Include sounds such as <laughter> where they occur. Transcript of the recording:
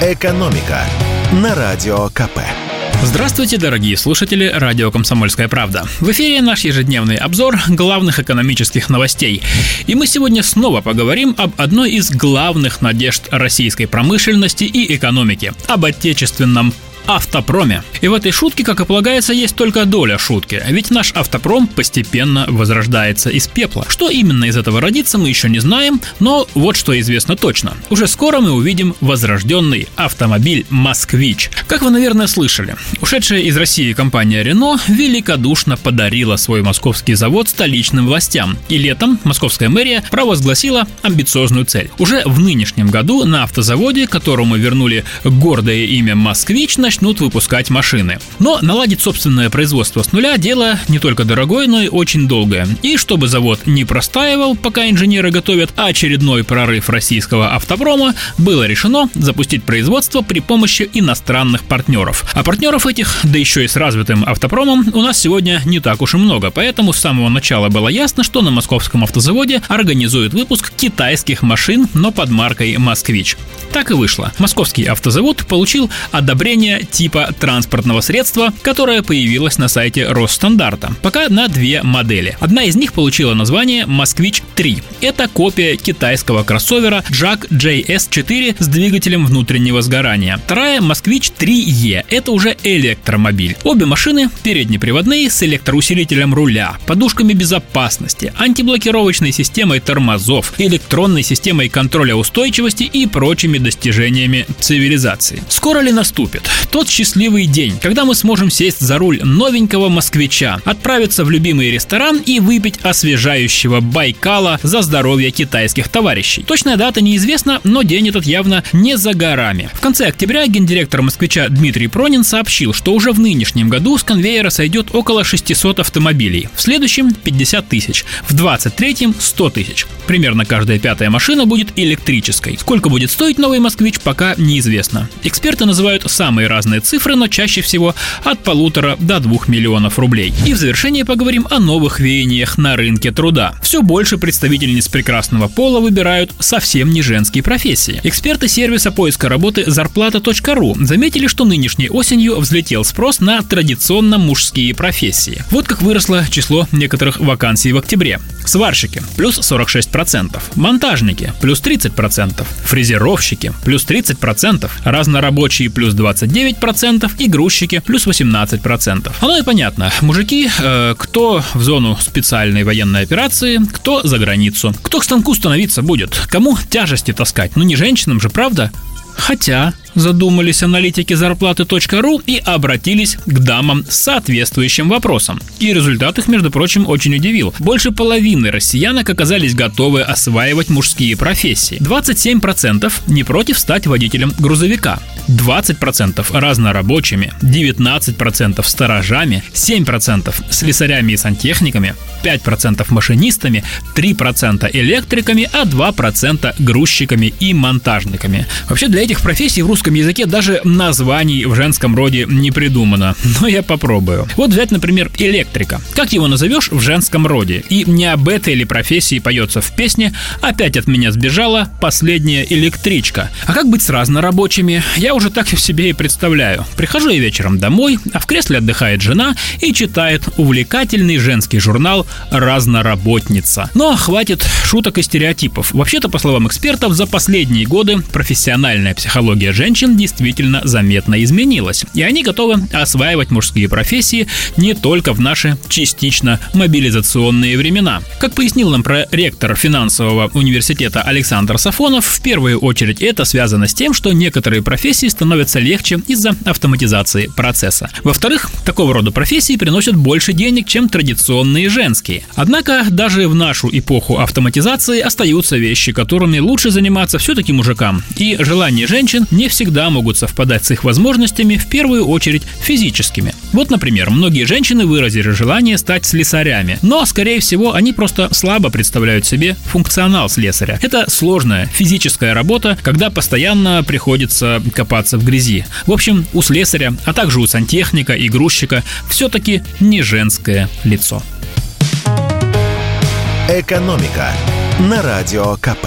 «Экономика» на Радио КП. Здравствуйте, дорогие слушатели радио «Комсомольская правда». В эфире наш ежедневный обзор главных экономических новостей. И мы сегодня снова поговорим об одной из главных надежд российской промышленности и экономики – об отечественном автопроме. И в этой шутке, как и полагается, есть только доля шутки, ведь наш автопром постепенно возрождается из пепла. Что именно из этого родится, мы еще не знаем, но вот что известно точно. Уже скоро мы увидим возрожденный автомобиль «Москвич». Как вы, наверное, слышали, ушедшая из России компания Renault великодушно подарила свой московский завод столичным властям. И летом московская мэрия провозгласила амбициозную цель. Уже в нынешнем году на автозаводе, которому вернули гордое имя «Москвич», начнут начнут выпускать машины. Но наладить собственное производство с нуля – дело не только дорогое, но и очень долгое. И чтобы завод не простаивал, пока инженеры готовят очередной прорыв российского автопрома, было решено запустить производство при помощи иностранных партнеров. А партнеров этих, да еще и с развитым автопромом, у нас сегодня не так уж и много, поэтому с самого начала было ясно, что на московском автозаводе организуют выпуск китайских машин, но под маркой «Москвич». Так и вышло. Московский автозавод получил одобрение типа транспортного средства, которое появилось на сайте Росстандарта. Пока на две модели. Одна из них получила название «Москвич 3». Это копия китайского кроссовера Jack JS4 с двигателем внутреннего сгорания. Вторая «Москвич 3E». Это уже электромобиль. Обе машины переднеприводные с электроусилителем руля, подушками безопасности, антиблокировочной системой тормозов, электронной системой контроля устойчивости и прочими достижениями цивилизации. Скоро ли наступит? Тот счастливый день, когда мы сможем сесть за руль новенького москвича, отправиться в любимый ресторан и выпить освежающего Байкала за здоровье китайских товарищей. Точная дата неизвестна, но день этот явно не за горами. В конце октября гендиректор москвича Дмитрий Пронин сообщил, что уже в нынешнем году с конвейера сойдет около 600 автомобилей, в следующем 50 тысяч, в 23-м 100 тысяч. Примерно каждая пятая машина будет электрической. Сколько будет стоить новый москвич, пока неизвестно. Эксперты называют самые разные разные цифры, но чаще всего от полутора до двух миллионов рублей. И в завершение поговорим о новых веяниях на рынке труда. Все больше представительниц прекрасного пола выбирают совсем не женские профессии. Эксперты сервиса поиска работы зарплата.ру заметили, что нынешней осенью взлетел спрос на традиционно мужские профессии. Вот как выросло число некоторых вакансий в октябре. Сварщики – плюс 46%, монтажники – плюс 30%, фрезеровщики – плюс 30%, разнорабочие – плюс 29%, 9% и грузчики плюс 18%. Оно и понятно. Мужики, э, кто в зону специальной военной операции, кто за границу. Кто к станку становиться будет? Кому тяжести таскать? Ну не женщинам же, правда? Хотя задумались аналитики зарплаты.ру и обратились к дамам с соответствующим вопросом. И результат их, между прочим, очень удивил. Больше половины россиянок оказались готовы осваивать мужские профессии. 27% не против стать водителем грузовика. 20% разнорабочими, 19% сторожами, 7% слесарями и сантехниками, 5% машинистами, 3% электриками, а 2% грузчиками и монтажниками. Вообще для этих профессий в русском языке даже названий в женском роде не придумано, <laughs> но я попробую. Вот взять, например, электрика. Как его назовешь в женском роде? И не об этой ли профессии поется в песне «Опять от меня сбежала последняя электричка». А как быть с разнорабочими? Я уже так себе и представляю. Прихожу я вечером домой, а в кресле отдыхает жена и читает увлекательный женский журнал «Разноработница». Но хватит шуток и стереотипов. Вообще-то, по словам экспертов, за последние годы профессиональная психология женщин действительно заметно изменилась. И они готовы осваивать мужские профессии не только в наши частично мобилизационные времена. Как пояснил нам проректор финансового университета Александр Сафонов, в первую очередь это связано с тем, что некоторые профессии становятся легче из-за автоматизации процесса. Во-вторых, такого рода профессии приносят больше денег, чем традиционные женские. Однако даже в нашу эпоху автоматизации остаются вещи, которыми лучше заниматься все-таки мужикам. И желания женщин не всегда могут совпадать с их возможностями, в первую очередь физическими. Вот, например, многие женщины выразили желание стать слесарями, но, скорее всего, они просто слабо представляют себе функционал слесаря. Это сложная физическая работа, когда постоянно приходится копаться в грязи. В общем, у слесаря, а также у сантехника и грузчика все-таки не женское лицо. «Экономика» на Радио КП.